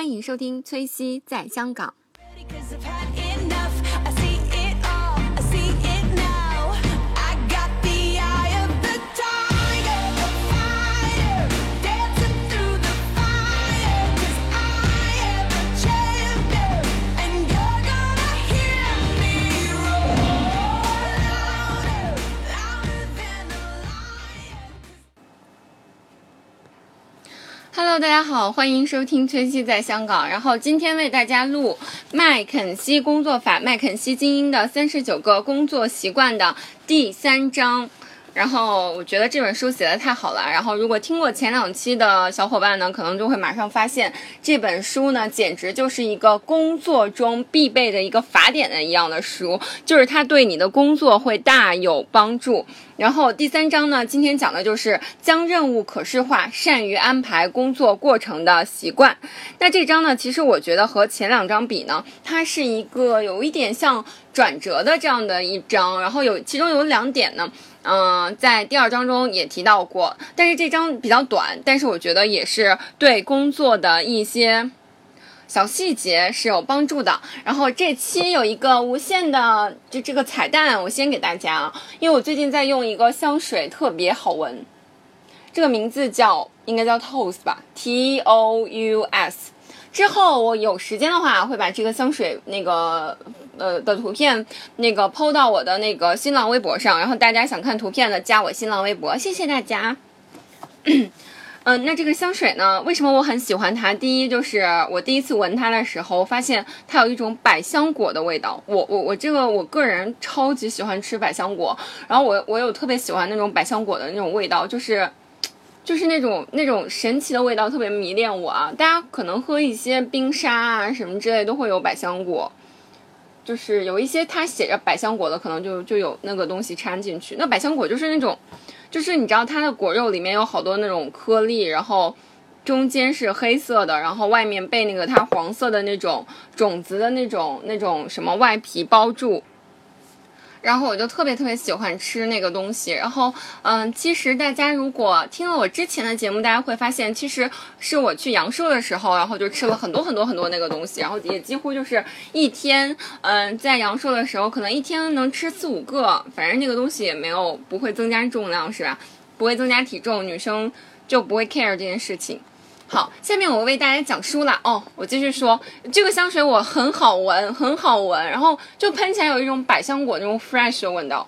欢迎收听崔西在香港。Hello，大家好，欢迎收听崔西在香港。然后今天为大家录麦肯锡工作法，麦肯锡精英的三十九个工作习惯的第三章。然后我觉得这本书写的太好了。然后如果听过前两期的小伙伴呢，可能就会马上发现这本书呢，简直就是一个工作中必备的一个法典的一样的书，就是它对你的工作会大有帮助。然后第三章呢，今天讲的就是将任务可视化，善于安排工作过程的习惯。那这章呢，其实我觉得和前两章比呢，它是一个有一点像转折的这样的一章。然后有其中有两点呢，嗯、在第二章中也提到过，但是这章比较短，但是我觉得也是对工作的一些。小细节是有帮助的。然后这期有一个无限的就这个彩蛋，我先给大家啊，因为我最近在用一个香水，特别好闻。这个名字叫应该叫 Toast 吧，T O U S。之后我有时间的话，会把这个香水那个呃的图片那个 PO 到我的那个新浪微博上，然后大家想看图片的加我新浪微博，谢谢大家。嗯，那这个香水呢？为什么我很喜欢它？第一就是我第一次闻它的时候，发现它有一种百香果的味道。我我我这个我个人超级喜欢吃百香果，然后我我有特别喜欢那种百香果的那种味道，就是就是那种那种神奇的味道，特别迷恋我啊！大家可能喝一些冰沙啊什么之类都会有百香果，就是有一些它写着百香果的，可能就就有那个东西掺进去。那百香果就是那种。就是你知道它的果肉里面有好多那种颗粒，然后中间是黑色的，然后外面被那个它黄色的那种种子的那种那种什么外皮包住。然后我就特别特别喜欢吃那个东西。然后，嗯，其实大家如果听了我之前的节目，大家会发现，其实是我去阳朔的时候，然后就吃了很多很多很多那个东西，然后也几乎就是一天，嗯，在阳朔的时候，可能一天能吃四五个，反正那个东西也没有不会增加重量，是吧？不会增加体重，女生就不会 care 这件事情。好，下面我为大家讲书了哦。我继续说，这个香水我很好闻，很好闻，然后就喷起来有一种百香果那种 fresh 的味道。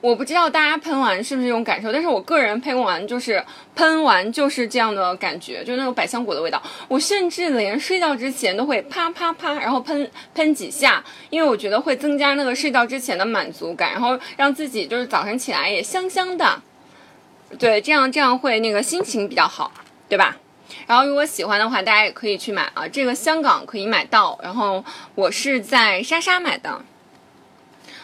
我不知道大家喷完是不是这种感受，但是我个人喷完就是喷完就是这样的感觉，就那种百香果的味道。我甚至连睡觉之前都会啪啪啪，然后喷喷几下，因为我觉得会增加那个睡觉之前的满足感，然后让自己就是早晨起来也香香的。对，这样这样会那个心情比较好。对吧？然后如果喜欢的话，大家也可以去买啊。这个香港可以买到，然后我是在莎莎买的。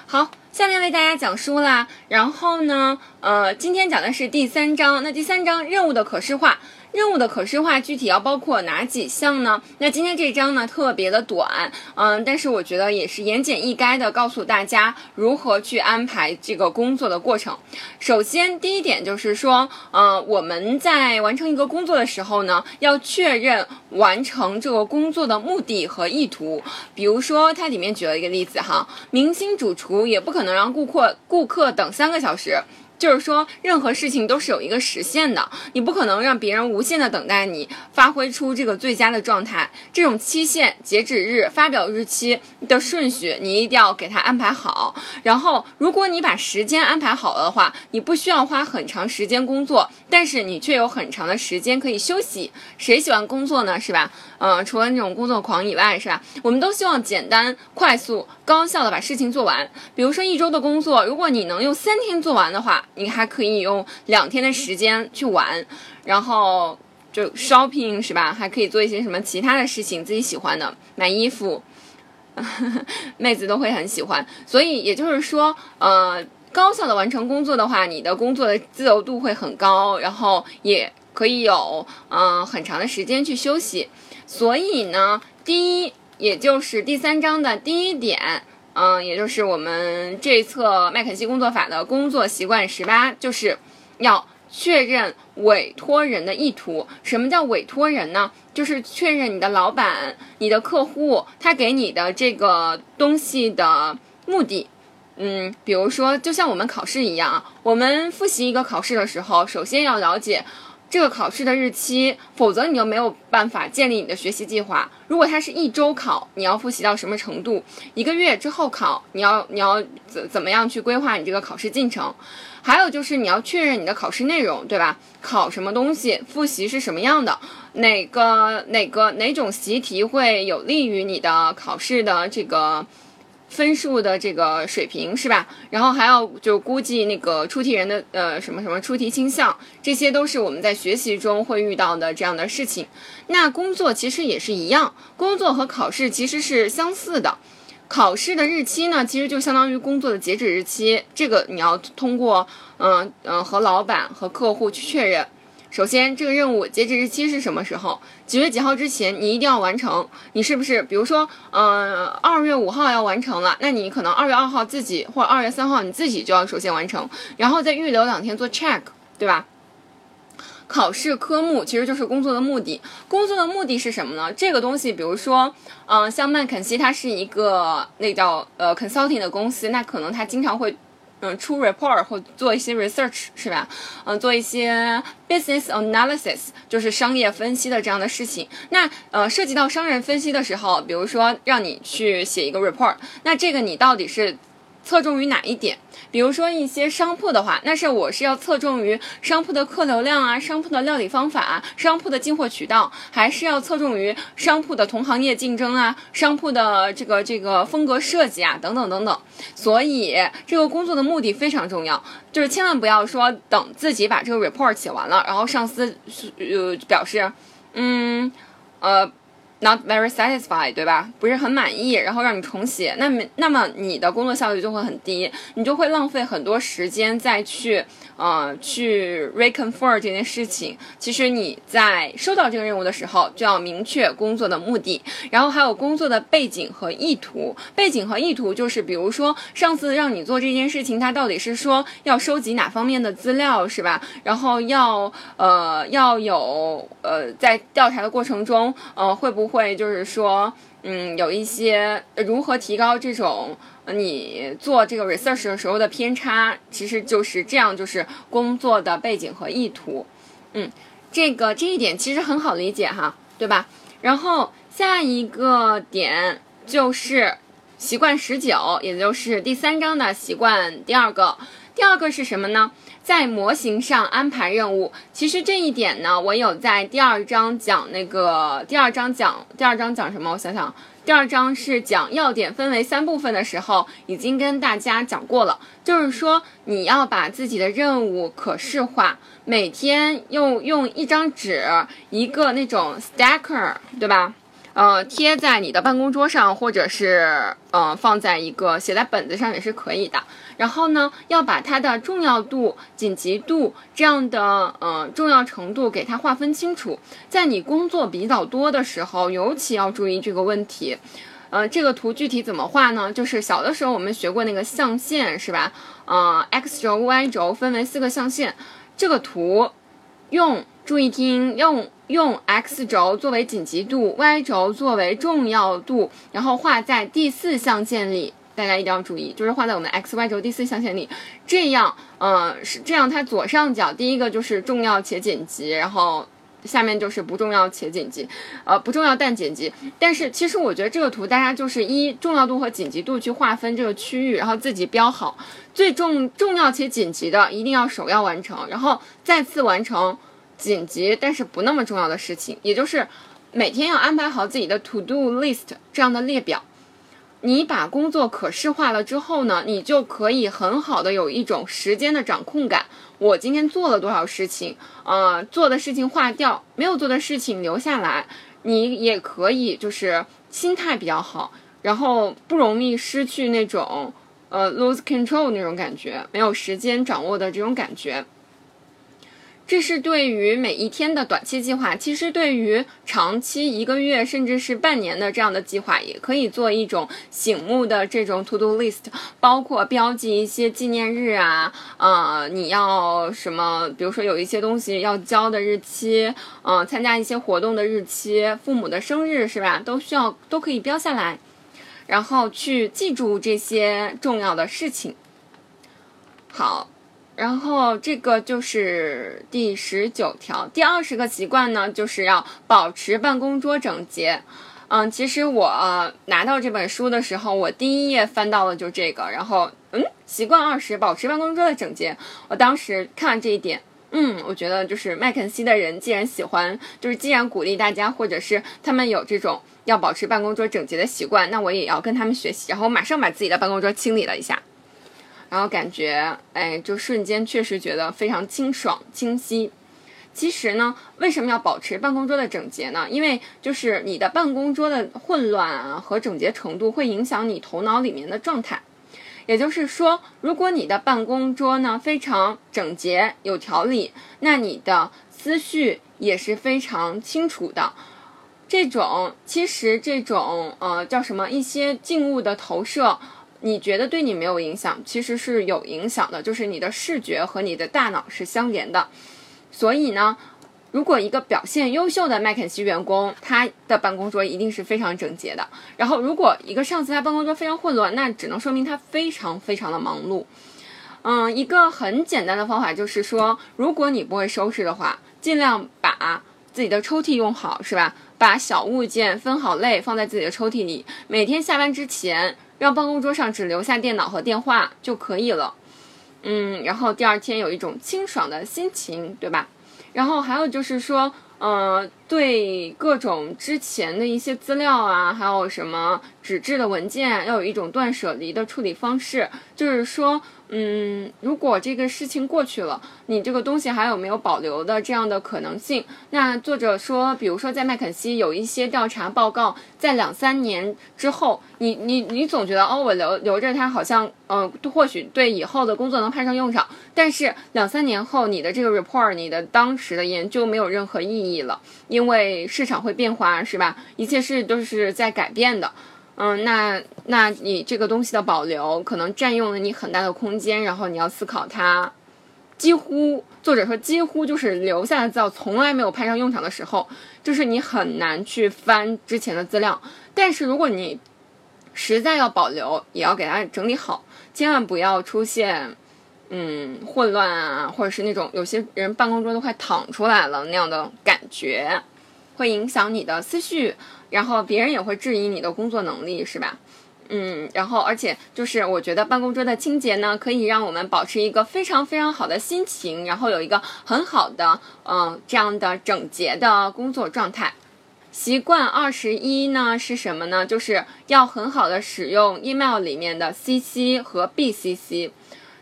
好，下面为大家讲书啦。然后呢，呃，今天讲的是第三章。那第三章任务的可视化。任务的可视化具体要包括哪几项呢？那今天这章呢特别的短，嗯，但是我觉得也是言简意赅的告诉大家如何去安排这个工作的过程。首先，第一点就是说，呃，我们在完成一个工作的时候呢，要确认完成这个工作的目的和意图。比如说，它里面举了一个例子哈，明星主厨也不可能让顾客顾客等三个小时。就是说，任何事情都是有一个时限的，你不可能让别人无限的等待你发挥出这个最佳的状态。这种期限、截止日、发表日期的顺序，你一定要给它安排好。然后，如果你把时间安排好了的话，你不需要花很长时间工作，但是你却有很长的时间可以休息。谁喜欢工作呢？是吧？嗯，除了那种工作狂以外，是吧？我们都希望简单、快速、高效的把事情做完。比如说一周的工作，如果你能用三天做完的话，你还可以用两天的时间去玩，然后就 shopping 是吧？还可以做一些什么其他的事情，自己喜欢的，买衣服，妹子都会很喜欢。所以也就是说，呃，高效的完成工作的话，你的工作的自由度会很高，然后也可以有嗯、呃、很长的时间去休息。所以呢，第一，也就是第三章的第一点。嗯，也就是我们这一册麦肯锡工作法的工作习惯十八，就是要确认委托人的意图。什么叫委托人呢？就是确认你的老板、你的客户他给你的这个东西的目的。嗯，比如说，就像我们考试一样啊，我们复习一个考试的时候，首先要了解这个考试的日期，否则你就没有办法建立你的学习计划。如果它是一周考，你要复习到什么程度？一个月之后考，你要你要怎怎么样去规划你这个考试进程？还有就是你要确认你的考试内容，对吧？考什么东西，复习是什么样的？哪个哪个哪种习题会有利于你的考试的这个？分数的这个水平是吧？然后还要就估计那个出题人的呃什么什么出题倾向，这些都是我们在学习中会遇到的这样的事情。那工作其实也是一样，工作和考试其实是相似的。考试的日期呢，其实就相当于工作的截止日期，这个你要通过嗯嗯和老板和客户去确认。首先，这个任务截止日期是什么时候？几月几号之前你一定要完成。你是不是，比如说，嗯、呃，二月五号要完成了，那你可能二月二号自己或者二月三号你自己就要首先完成，然后再预留两天做 check，对吧？考试科目其实就是工作的目的。工作的目的是什么呢？这个东西，比如说，嗯、像麦肯锡，它是一个那叫呃 consulting 的公司，那可能它经常会。嗯，出 report 或做一些 research 是吧？嗯，做一些 business analysis，就是商业分析的这样的事情。那呃，涉及到商人分析的时候，比如说让你去写一个 report，那这个你到底是侧重于哪一点？比如说一些商铺的话，那是我是要侧重于商铺的客流量啊，商铺的料理方法啊，商铺的进货渠道，还是要侧重于商铺的同行业竞争啊，商铺的这个这个风格设计啊，等等等等。所以这个工作的目的非常重要，就是千万不要说等自己把这个 report 写完了，然后上司呃表示，嗯，呃。Not very satisfied，对吧？不是很满意，然后让你重写，那么那么你的工作效率就会很低，你就会浪费很多时间再去呃去 reconfirm 这件事情。其实你在收到这个任务的时候，就要明确工作的目的，然后还有工作的背景和意图。背景和意图就是，比如说上次让你做这件事情，他到底是说要收集哪方面的资料，是吧？然后要呃要有呃在调查的过程中，呃会不会会就是说，嗯，有一些如何提高这种你做这个 research 的时候的偏差，其实就是这样，就是工作的背景和意图。嗯，这个这一点其实很好理解哈，对吧？然后下一个点就是习惯十九，也就是第三章的习惯第二个。第二个是什么呢？在模型上安排任务。其实这一点呢，我有在第二章讲那个第二章讲第二章讲什么？我想想，第二章是讲要点分为三部分的时候，已经跟大家讲过了。就是说，你要把自己的任务可视化，每天用用一张纸，一个那种 stacker，对吧？呃，贴在你的办公桌上，或者是呃放在一个写在本子上也是可以的。然后呢，要把它的重要度、紧急度这样的呃重要程度给它划分清楚。在你工作比较多的时候，尤其要注意这个问题。呃，这个图具体怎么画呢？就是小的时候我们学过那个象限，是吧？呃，x 轴、y 轴分为四个象限。这个图用注意听，用用 x 轴作为紧急度，y 轴作为重要度，然后画在第四象限里。大家一定要注意，就是画在我们 x、y 轴第四象限里。这样，呃，是这样，它左上角第一个就是重要且紧急，然后下面就是不重要且紧急，呃，不重要但紧急。但是其实我觉得这个图大家就是依重要度和紧急度去划分这个区域，然后自己标好。最重重要且紧急的一定要首要完成，然后再次完成紧急但是不那么重要的事情，也就是每天要安排好自己的 to do list 这样的列表。你把工作可视化了之后呢，你就可以很好的有一种时间的掌控感。我今天做了多少事情，呃，做的事情划掉，没有做的事情留下来。你也可以就是心态比较好，然后不容易失去那种呃 lose control 那种感觉，没有时间掌握的这种感觉。这是对于每一天的短期计划，其实对于长期一个月甚至是半年的这样的计划，也可以做一种醒目的这种 to do list，包括标记一些纪念日啊，呃，你要什么，比如说有一些东西要交的日期，嗯、参加一些活动的日期，父母的生日是吧，都需要都可以标下来，然后去记住这些重要的事情。好，然后这个就是第十九条，第二十个习惯呢，就是要保持办公桌整洁。嗯，其实我、拿到这本书的时候，我第一页翻到了就这个，然后嗯，习惯二十，保持办公桌的整洁。我当时看了这一点，嗯，我觉得就是麦肯锡的人既然喜欢，就是既然鼓励大家，或者是他们有这种要保持办公桌整洁的习惯，那我也要跟他们学习。然后我马上把自己的办公桌清理了一下。然后感觉，哎，就瞬间确实觉得非常清爽清晰。其实呢，为什么要保持办公桌的整洁呢？因为就是你的办公桌的混乱啊和整洁程度会影响你头脑里面的状态。也就是说，如果你的办公桌呢非常整洁有条理，那你的思绪也是非常清楚的。这种其实这种呃叫什么一些静物的投射，你觉得对你没有影响，其实是有影响的，就是你的视觉和你的大脑是相连的。所以呢，如果一个表现优秀的麦肯锡员工，他的办公桌一定是非常整洁的。然后，如果一个上司他办公桌非常混乱，那只能说明他非常非常的忙碌。嗯，一个很简单的方法就是说，如果你不会收拾的话，尽量把自己的抽屉用好，是吧？把小物件分好类，放在自己的抽屉里。每天下班之前，让办公桌上只留下电脑和电话就可以了。嗯，然后第二天有一种清爽的心情，对吧？然后还有就是说，呃，对各种之前的一些资料啊，还有什么纸质的文件，要有一种断舍离的处理方式。就是说，嗯，如果这个事情过去了，你这个东西还有没有保留的这样的可能性？那作者说，比如说在麦肯锡有一些调查报告，在两三年之后，你你你总觉得哦，我留留着它好像，呃，或许对以后的工作能派上用场，但是两三年后，你的这个 report，你的当时的研究没有任何意义了，因为市场会变化，是吧？一切事都是在改变的。嗯，那那你这个东西的保留可能占用了你很大的空间，然后你要思考它，几乎作者说几乎就是留下的资料从来没有派上用场的时候，就是你很难去翻之前的资料。但是如果你实在要保留，也要给它整理好，千万不要出现嗯混乱啊，或者是那种有些人办公桌都快躺出来了那样的感觉，会影响你的思绪。然后别人也会质疑你的工作能力，是吧？嗯，然后而且就是我觉得办公桌的清洁呢，可以让我们保持一个非常非常好的心情，然后有一个很好的嗯、这样的整洁的工作状态。习惯二十一呢是什么呢？就是要很好的使用 email 里面的 CC 和 BCC。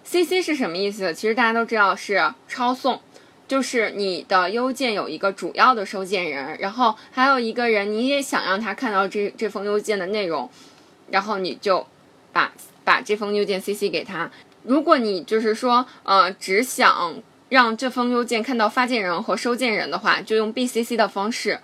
CC 是什么意思？其实大家都知道是抄送。就是你的邮件有一个主要的收件人，然后还有一个人，你也想让他看到这这封邮件的内容，然后你就把把这封邮件 CC 给他。如果你就是说，呃，只想让这封邮件看到发件人和收件人的话，就用 BCC 的方式。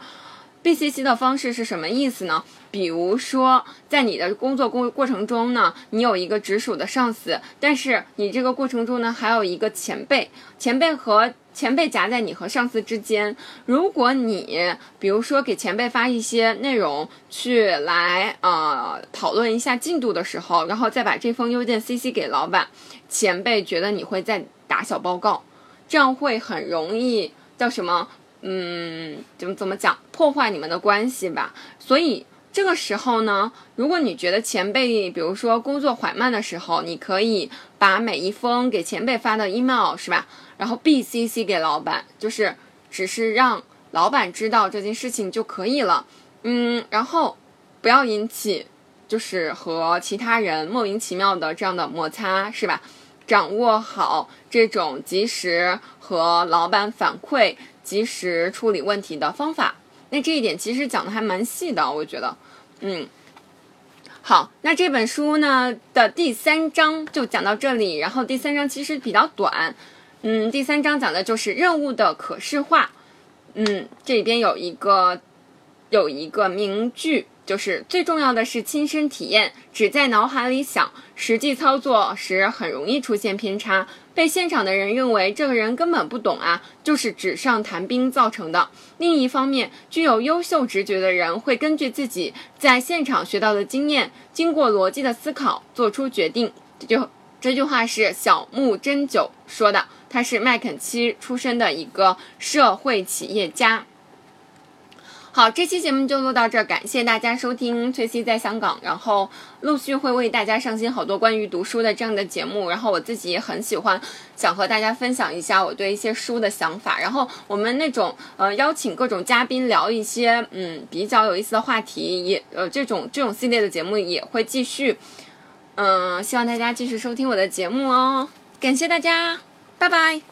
BCC 的方式是什么意思呢？比如说，在你的工作过过程中呢，你有一个直属的上司，但是你这个过程中呢，还有一个前辈，前辈和前辈夹在你和上司之间。如果你比如说给前辈发一些内容去来呃讨论一下进度的时候，然后再把这封邮件 CC 给老板，前辈觉得你会在打小报告，这样会很容易叫什么？嗯，怎么怎么讲，破坏你们的关系吧。所以这个时候呢，如果你觉得前辈，比如说工作缓慢的时候，你可以把每一封给前辈发的 email 是吧，然后 BCC 给老板，就是只是让老板知道这件事情就可以了。嗯，然后不要引起就是和其他人莫名其妙的这样的摩擦，是吧？掌握好这种及时和老板反馈。及时处理问题的方法。那这一点其实讲的还蛮细的，我觉得，嗯，好，那这本书呢的第三章就讲到这里，然后第三章其实比较短，嗯，第三章讲的就是任务的可视化。嗯，这里边有一个有一个名句，就是最重要的是亲身体验，只在脑海里想，实际操作时很容易出现偏差，被现场的人认为这个人根本不懂啊，就是纸上谈兵造成的。另一方面，具有优秀直觉的人会根据自己在现场学到的经验，经过逻辑的思考做出决定。这就这句话是小木真久说的，他是麦肯锡出身的一个社会企业家。好，这期节目就录到这儿，感谢大家收听《翠西在香港》，然后陆续会为大家上新好多关于读书的这样的节目，然后我自己也很喜欢，想和大家分享一下我对一些书的想法，然后我们那种呃邀请各种嘉宾聊一些嗯比较有意思的话题，也呃这种这种系列的节目也会继续，嗯、希望大家继续收听我的节目哦，感谢大家，拜拜。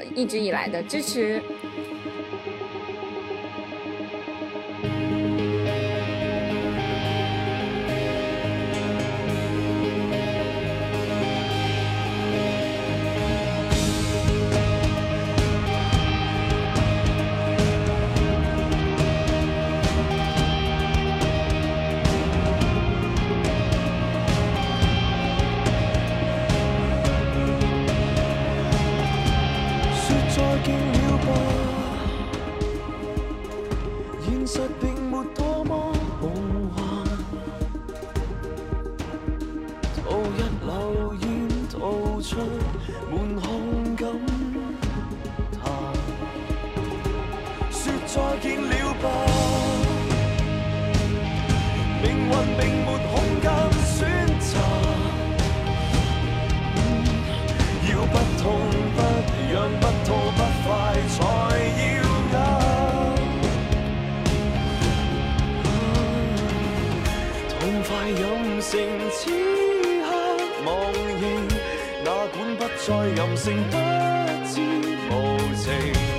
一直以来的支持。再任性，不知无情。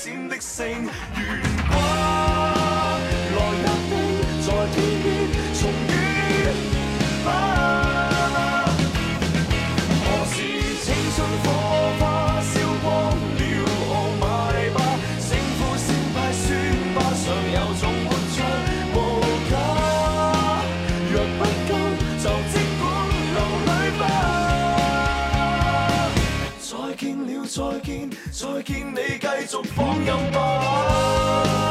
闪的星如再见你继续放任吧。